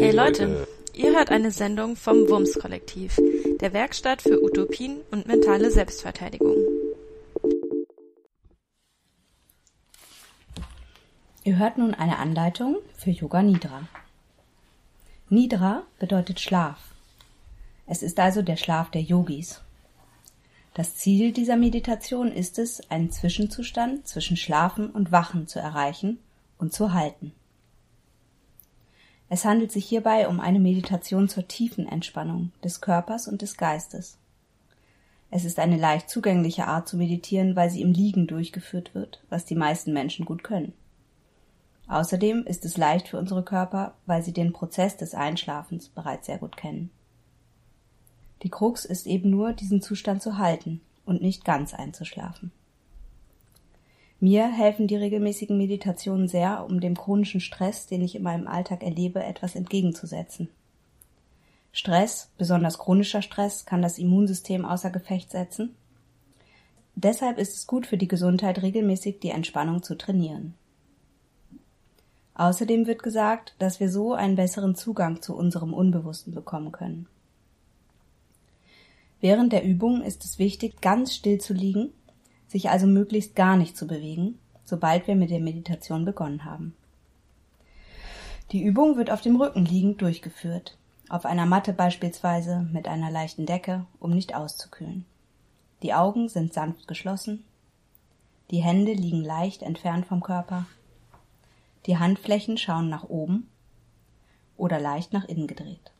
Hey Leute, ihr hört eine Sendung vom Wums Kollektiv, der Werkstatt für Utopien und mentale Selbstverteidigung. Ihr hört nun eine Anleitung für Yoga Nidra. Nidra bedeutet Schlaf. Es ist also der Schlaf der Yogis. Das Ziel dieser Meditation ist es, einen Zwischenzustand zwischen Schlafen und Wachen zu erreichen und zu halten. Es handelt sich hierbei um eine Meditation zur tiefen Entspannung des Körpers und des Geistes. Es ist eine leicht zugängliche Art zu meditieren, weil sie im Liegen durchgeführt wird, was die meisten Menschen gut können. Außerdem ist es leicht für unsere Körper, weil sie den Prozess des Einschlafens bereits sehr gut kennen. Die Krux ist eben nur, diesen Zustand zu halten und nicht ganz einzuschlafen. Mir helfen die regelmäßigen Meditationen sehr, um dem chronischen Stress, den ich in meinem Alltag erlebe, etwas entgegenzusetzen. Stress, besonders chronischer Stress, kann das Immunsystem außer Gefecht setzen. Deshalb ist es gut für die Gesundheit, regelmäßig die Entspannung zu trainieren. Außerdem wird gesagt, dass wir so einen besseren Zugang zu unserem Unbewussten bekommen können. Während der Übung ist es wichtig, ganz still zu liegen sich also möglichst gar nicht zu bewegen, sobald wir mit der Meditation begonnen haben. Die Übung wird auf dem Rücken liegend durchgeführt, auf einer Matte beispielsweise mit einer leichten Decke, um nicht auszukühlen. Die Augen sind sanft geschlossen, die Hände liegen leicht entfernt vom Körper, die Handflächen schauen nach oben oder leicht nach innen gedreht.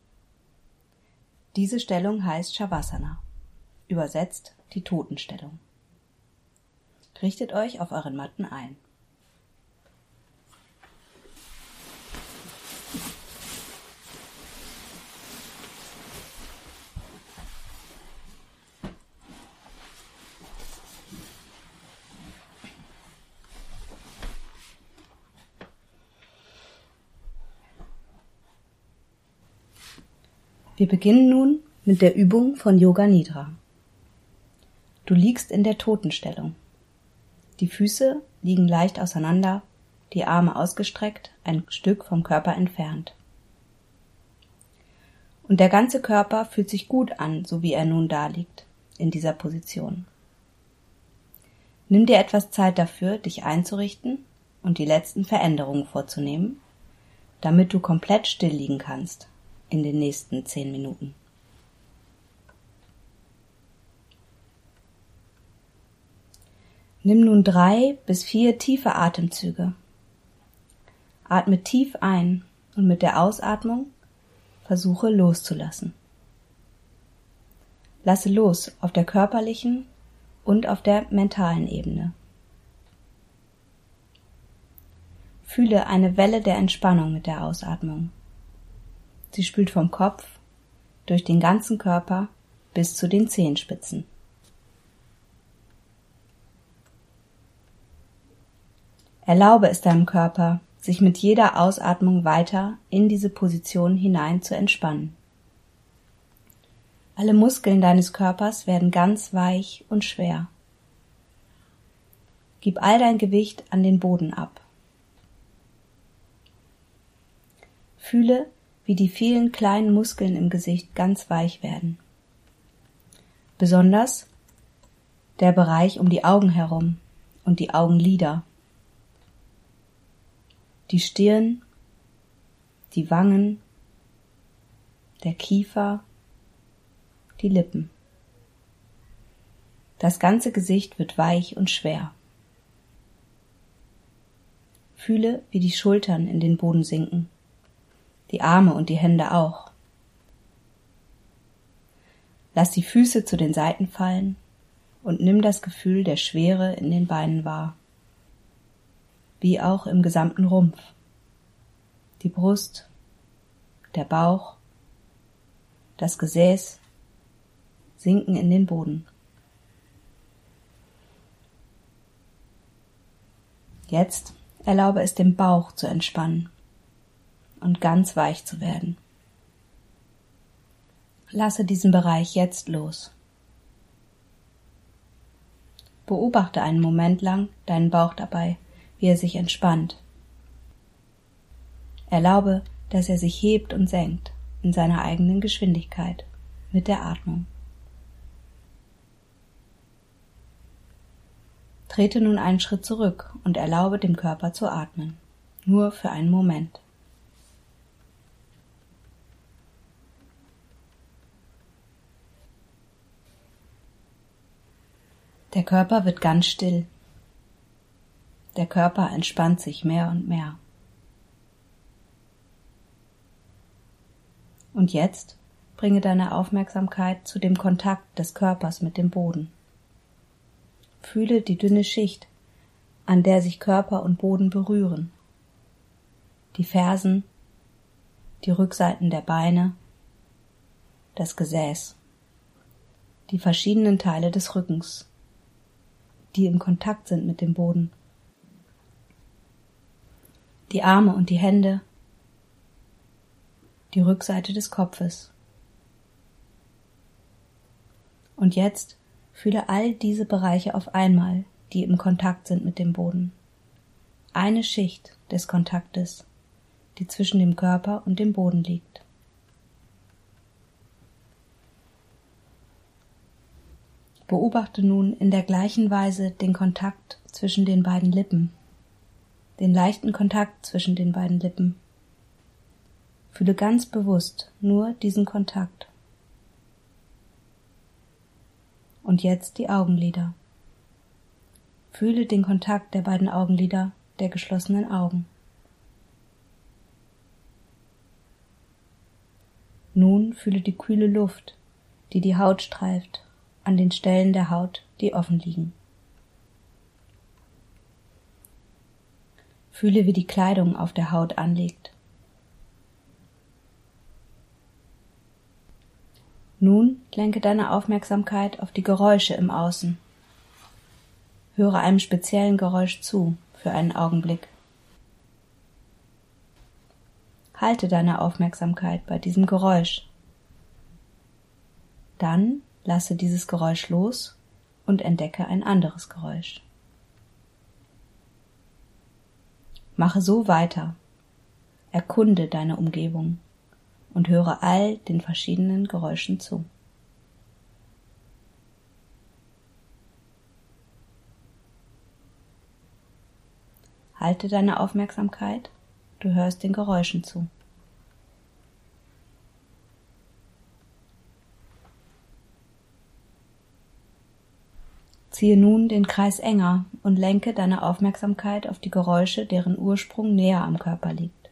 Diese Stellung heißt Shavasana, übersetzt die Totenstellung. Richtet euch auf euren Matten ein. Wir beginnen nun mit der Übung von Yoga Nidra. Du liegst in der Totenstellung. Die Füße liegen leicht auseinander, die Arme ausgestreckt, ein Stück vom Körper entfernt. Und der ganze Körper fühlt sich gut an, so wie er nun daliegt, in dieser Position. Nimm dir etwas Zeit dafür, dich einzurichten und die letzten Veränderungen vorzunehmen, damit du komplett still liegen kannst in den nächsten zehn Minuten. Nimm nun drei bis vier tiefe Atemzüge. Atme tief ein und mit der Ausatmung versuche loszulassen. Lasse los auf der körperlichen und auf der mentalen Ebene. Fühle eine Welle der Entspannung mit der Ausatmung. Sie spült vom Kopf durch den ganzen Körper bis zu den Zehenspitzen. Erlaube es deinem Körper, sich mit jeder Ausatmung weiter in diese Position hinein zu entspannen. Alle Muskeln deines Körpers werden ganz weich und schwer. Gib all dein Gewicht an den Boden ab. Fühle, wie die vielen kleinen Muskeln im Gesicht ganz weich werden. Besonders der Bereich um die Augen herum und die Augenlider die Stirn, die Wangen, der Kiefer, die Lippen. Das ganze Gesicht wird weich und schwer. Fühle, wie die Schultern in den Boden sinken, die Arme und die Hände auch. Lass die Füße zu den Seiten fallen und nimm das Gefühl der Schwere in den Beinen wahr wie auch im gesamten Rumpf. Die Brust, der Bauch, das Gesäß sinken in den Boden. Jetzt erlaube es dem Bauch zu entspannen und ganz weich zu werden. Lasse diesen Bereich jetzt los. Beobachte einen Moment lang deinen Bauch dabei wie er sich entspannt. Erlaube, dass er sich hebt und senkt in seiner eigenen Geschwindigkeit mit der Atmung. Trete nun einen Schritt zurück und erlaube dem Körper zu atmen, nur für einen Moment. Der Körper wird ganz still. Der Körper entspannt sich mehr und mehr. Und jetzt bringe deine Aufmerksamkeit zu dem Kontakt des Körpers mit dem Boden. Fühle die dünne Schicht, an der sich Körper und Boden berühren. Die Fersen, die Rückseiten der Beine, das Gesäß, die verschiedenen Teile des Rückens, die im Kontakt sind mit dem Boden, die Arme und die Hände, die Rückseite des Kopfes. Und jetzt fühle all diese Bereiche auf einmal, die im Kontakt sind mit dem Boden. Eine Schicht des Kontaktes, die zwischen dem Körper und dem Boden liegt. Beobachte nun in der gleichen Weise den Kontakt zwischen den beiden Lippen, den leichten Kontakt zwischen den beiden Lippen. Fühle ganz bewusst nur diesen Kontakt. Und jetzt die Augenlider. Fühle den Kontakt der beiden Augenlider der geschlossenen Augen. Nun fühle die kühle Luft, die die Haut streift, an den Stellen der Haut, die offen liegen. Fühle, wie die Kleidung auf der Haut anliegt. Nun lenke deine Aufmerksamkeit auf die Geräusche im Außen. Höre einem speziellen Geräusch zu für einen Augenblick. Halte deine Aufmerksamkeit bei diesem Geräusch. Dann lasse dieses Geräusch los und entdecke ein anderes Geräusch. Mache so weiter. Erkunde deine Umgebung und höre all den verschiedenen Geräuschen zu. Halte deine Aufmerksamkeit, du hörst den Geräuschen zu. Ziehe nun den Kreis enger und lenke deine Aufmerksamkeit auf die Geräusche, deren Ursprung näher am Körper liegt.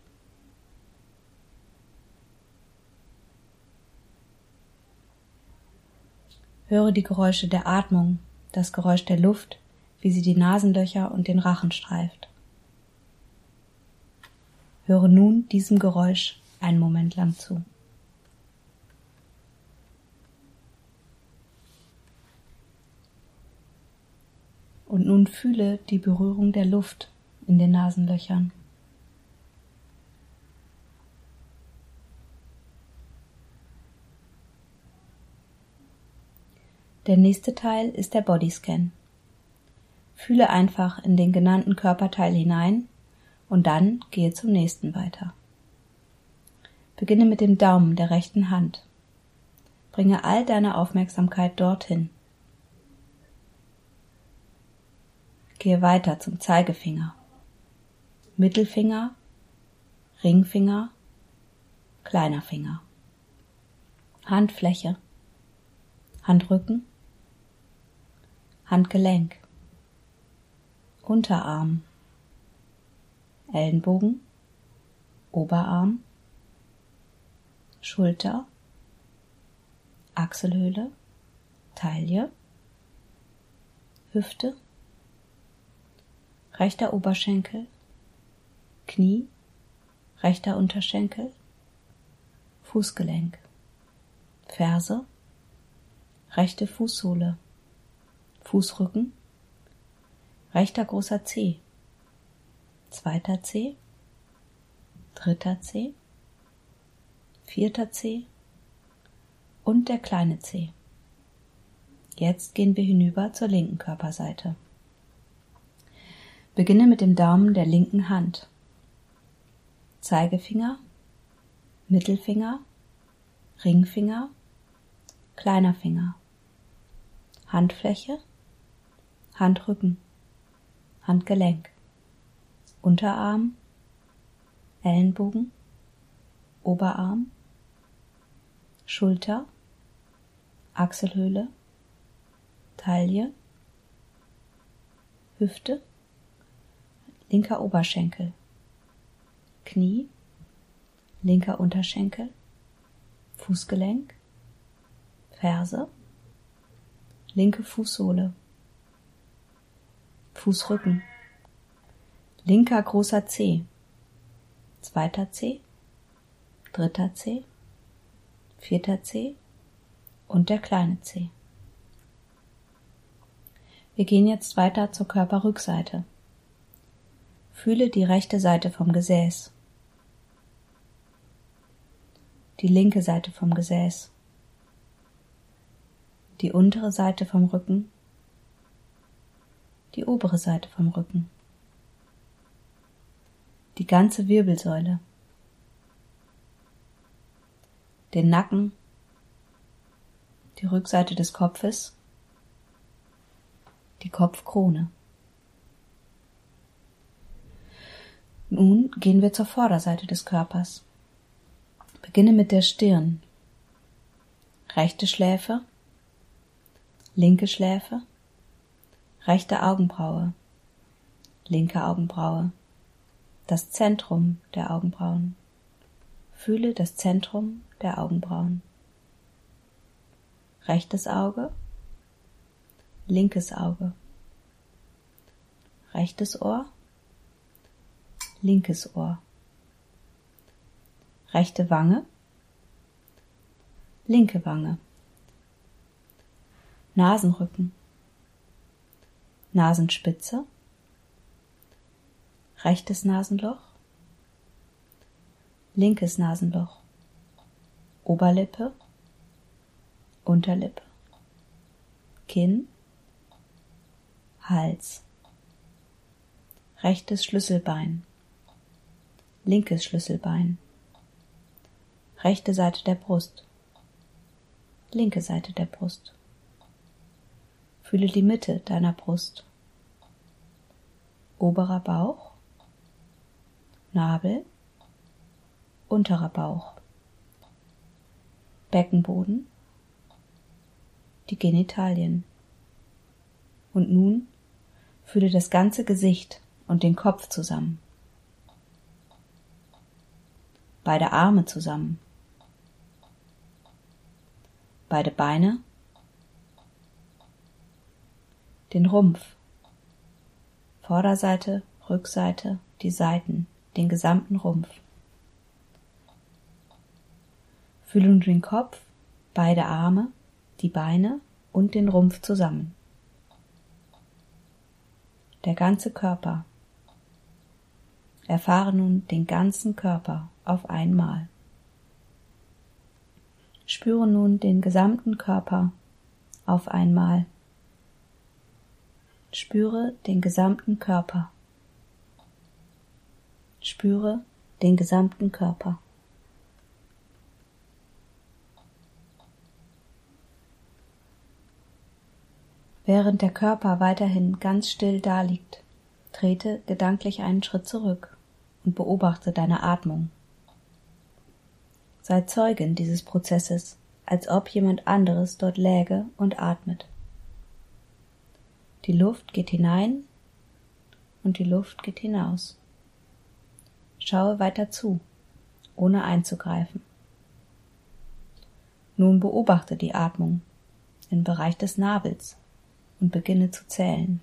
Höre die Geräusche der Atmung, das Geräusch der Luft, wie sie die Nasenlöcher und den Rachen streift. Höre nun diesem Geräusch einen Moment lang zu. Und nun fühle die Berührung der Luft in den Nasenlöchern. Der nächste Teil ist der Bodyscan. Fühle einfach in den genannten Körperteil hinein und dann gehe zum nächsten weiter. Beginne mit dem Daumen der rechten Hand. Bringe all deine Aufmerksamkeit dorthin. Gehe weiter zum Zeigefinger, Mittelfinger, Ringfinger, kleiner Finger, Handfläche, Handrücken, Handgelenk, Unterarm, Ellenbogen, Oberarm, Schulter, Achselhöhle, Taille, Hüfte, rechter Oberschenkel, Knie, rechter Unterschenkel, Fußgelenk, Ferse, rechte Fußsohle, Fußrücken, rechter großer Zeh, zweiter Zeh, dritter Zeh, vierter Zeh und der kleine Zeh. Jetzt gehen wir hinüber zur linken Körperseite. Beginne mit dem Daumen der linken Hand. Zeigefinger, Mittelfinger, Ringfinger, kleiner Finger, Handfläche, Handrücken, Handgelenk, Unterarm, Ellenbogen, Oberarm, Schulter, Achselhöhle, Taille, Hüfte, linker Oberschenkel, Knie, linker Unterschenkel, Fußgelenk, Ferse, linke Fußsohle, Fußrücken, linker großer Zeh, zweiter Zeh, dritter Zeh, vierter Zeh und der kleine Zeh. Wir gehen jetzt weiter zur Körperrückseite. Fühle die rechte Seite vom Gesäß, die linke Seite vom Gesäß, die untere Seite vom Rücken, die obere Seite vom Rücken, die ganze Wirbelsäule, den Nacken, die Rückseite des Kopfes, die Kopfkrone. Nun gehen wir zur Vorderseite des Körpers. Beginne mit der Stirn. Rechte Schläfe, linke Schläfe, rechte Augenbraue, linke Augenbraue, das Zentrum der Augenbrauen. Fühle das Zentrum der Augenbrauen. Rechtes Auge, linkes Auge, rechtes Ohr, linkes Ohr, rechte Wange, linke Wange, Nasenrücken, Nasenspitze, rechtes Nasenloch, linkes Nasenloch, Oberlippe, Unterlippe, Kinn, Hals, rechtes Schlüsselbein, linkes Schlüsselbein, rechte Seite der Brust, linke Seite der Brust. Fühle die Mitte deiner Brust, oberer Bauch, Nabel, unterer Bauch, Beckenboden, die Genitalien. Und nun fühle das ganze Gesicht und den Kopf zusammen. Beide Arme zusammen. Beide Beine. Den Rumpf. Vorderseite, Rückseite, die Seiten, den gesamten Rumpf. Fühle nun den Kopf, beide Arme, die Beine und den Rumpf zusammen. Der ganze Körper. Erfahre nun den ganzen Körper auf einmal. Spüre nun den gesamten Körper auf einmal. Spüre den gesamten Körper. Spüre den gesamten Körper. Während der Körper weiterhin ganz still daliegt, trete gedanklich einen Schritt zurück und beobachte deine Atmung. Sei Zeugin dieses Prozesses, als ob jemand anderes dort läge und atmet. Die Luft geht hinein und die Luft geht hinaus. Schaue weiter zu, ohne einzugreifen. Nun beobachte die Atmung im Bereich des Nabels und beginne zu zählen.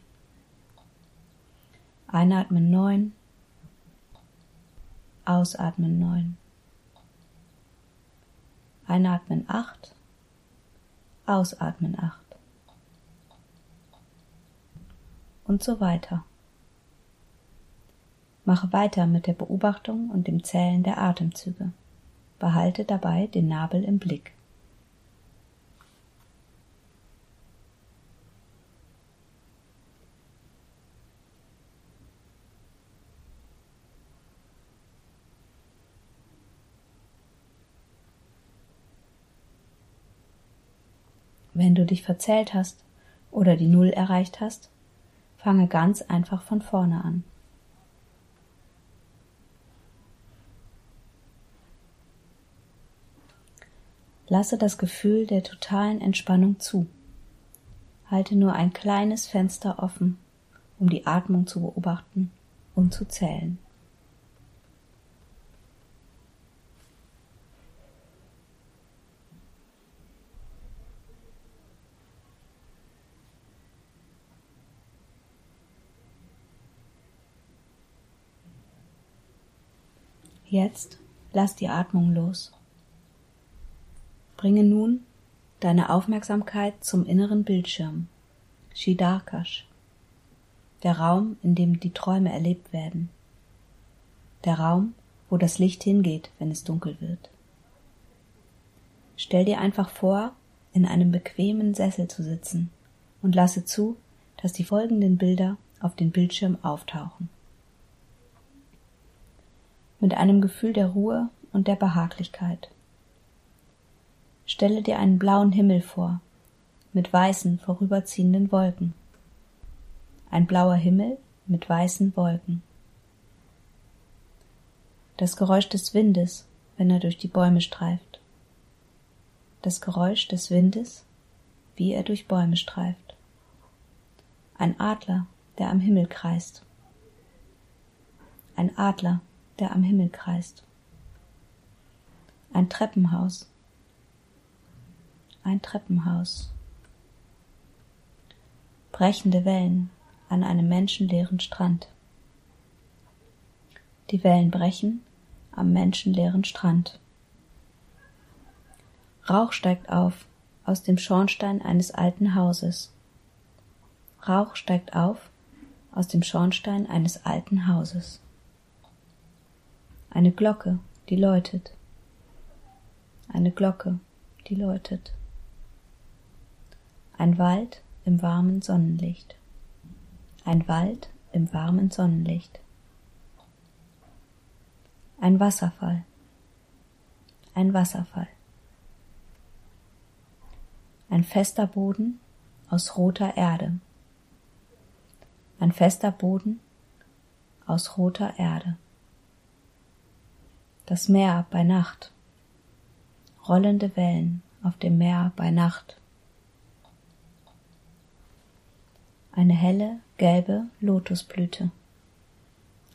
Einatmen neun, ausatmen neun. Einatmen acht, ausatmen acht. Und so weiter. Mache weiter mit der Beobachtung und dem Zählen der Atemzüge. Behalte dabei den Nabel im Blick. Wenn du dich verzählt hast oder die Null erreicht hast, fange ganz einfach von vorne an. Lasse das Gefühl der totalen Entspannung zu. Halte nur ein kleines Fenster offen, um die Atmung zu beobachten und zu zählen. Jetzt lass die Atmung los. Bringe nun deine Aufmerksamkeit zum inneren Bildschirm, Shidarkash, der Raum, in dem die Träume erlebt werden, der Raum, wo das Licht hingeht, wenn es dunkel wird. Stell dir einfach vor, in einem bequemen Sessel zu sitzen und lasse zu, dass die folgenden Bilder auf den Bildschirm auftauchen. Mit einem Gefühl der Ruhe und der Behaglichkeit Stelle dir einen blauen Himmel vor, mit weißen, vorüberziehenden Wolken. Ein blauer Himmel mit weißen Wolken. Das Geräusch des Windes, wenn er durch die Bäume streift. Das Geräusch des Windes, wie er durch Bäume streift. Ein Adler, der am Himmel kreist. Ein Adler, der am Himmel kreist. Ein Treppenhaus, ein Treppenhaus. Brechende Wellen an einem menschenleeren Strand. Die Wellen brechen am menschenleeren Strand. Rauch steigt auf aus dem Schornstein eines alten Hauses. Rauch steigt auf aus dem Schornstein eines alten Hauses. Eine Glocke, die läutet. Eine Glocke, die läutet. Ein Wald im warmen Sonnenlicht. Ein Wald im warmen Sonnenlicht. Ein Wasserfall. Ein Wasserfall. Ein fester Boden aus roter Erde. Ein fester Boden aus roter Erde. Das Meer bei Nacht. Rollende Wellen auf dem Meer bei Nacht. eine helle gelbe Lotusblüte,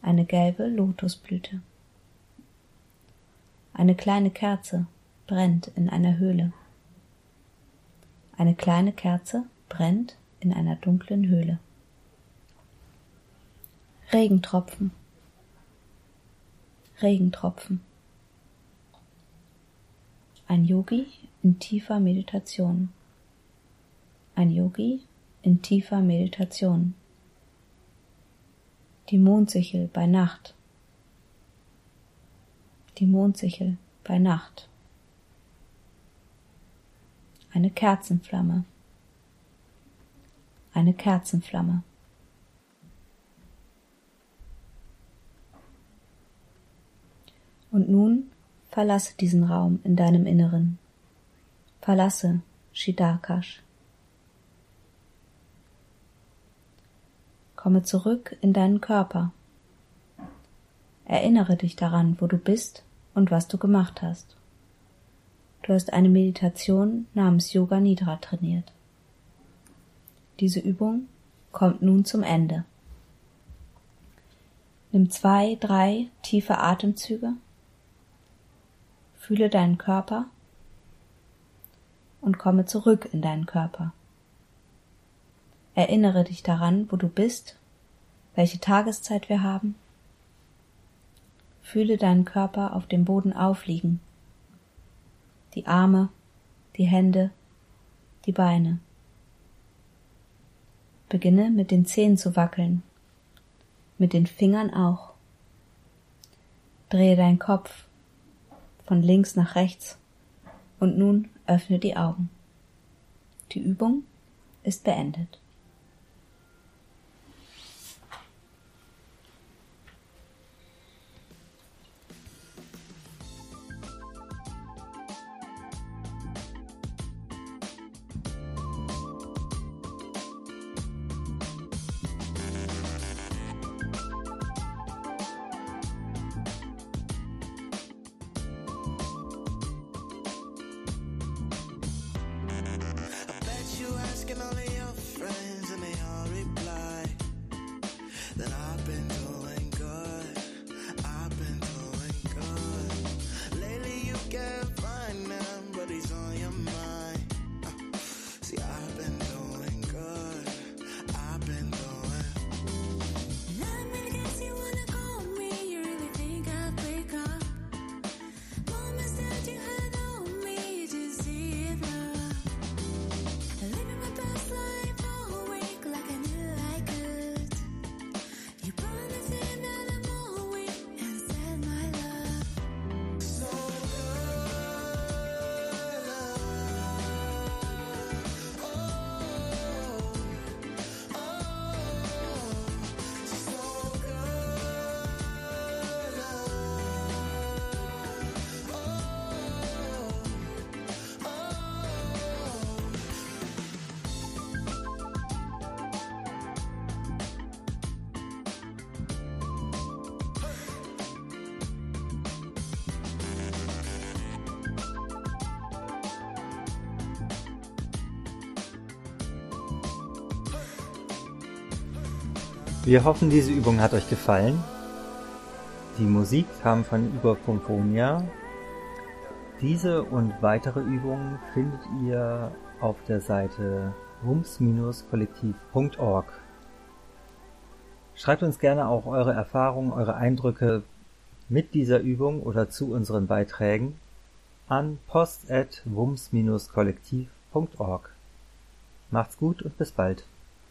eine gelbe Lotusblüte. Eine kleine Kerze brennt in einer Höhle. Eine kleine Kerze brennt in einer dunklen Höhle. Regentropfen, Regentropfen. Ein Yogi in tiefer Meditation. Ein Yogi in tiefer Meditation. Die Mondsichel bei Nacht. Die Mondsichel bei Nacht. Eine Kerzenflamme. Eine Kerzenflamme. Und nun verlasse diesen Raum in deinem Inneren. Verlasse Shidakash. Komme zurück in deinen Körper. Erinnere dich daran, wo du bist und was du gemacht hast. Du hast eine Meditation namens Yoga Nidra trainiert. Diese Übung kommt nun zum Ende. Nimm zwei, drei tiefe Atemzüge. Fühle deinen Körper und komme zurück in deinen Körper. Erinnere dich daran, wo du bist, welche Tageszeit wir haben. Fühle deinen Körper auf dem Boden aufliegen, die Arme, die Hände, die Beine. Beginne mit den Zehen zu wackeln, mit den Fingern auch. Drehe deinen Kopf von links nach rechts und nun öffne die Augen. Die Übung ist beendet. Wir hoffen, diese Übung hat euch gefallen. Die Musik kam von Überphonia. Diese und weitere Übungen findet ihr auf der Seite wums-kollektiv.org. Schreibt uns gerne auch eure Erfahrungen, eure Eindrücke mit dieser Übung oder zu unseren Beiträgen an post@wums-kollektiv.org. Macht's gut und bis bald.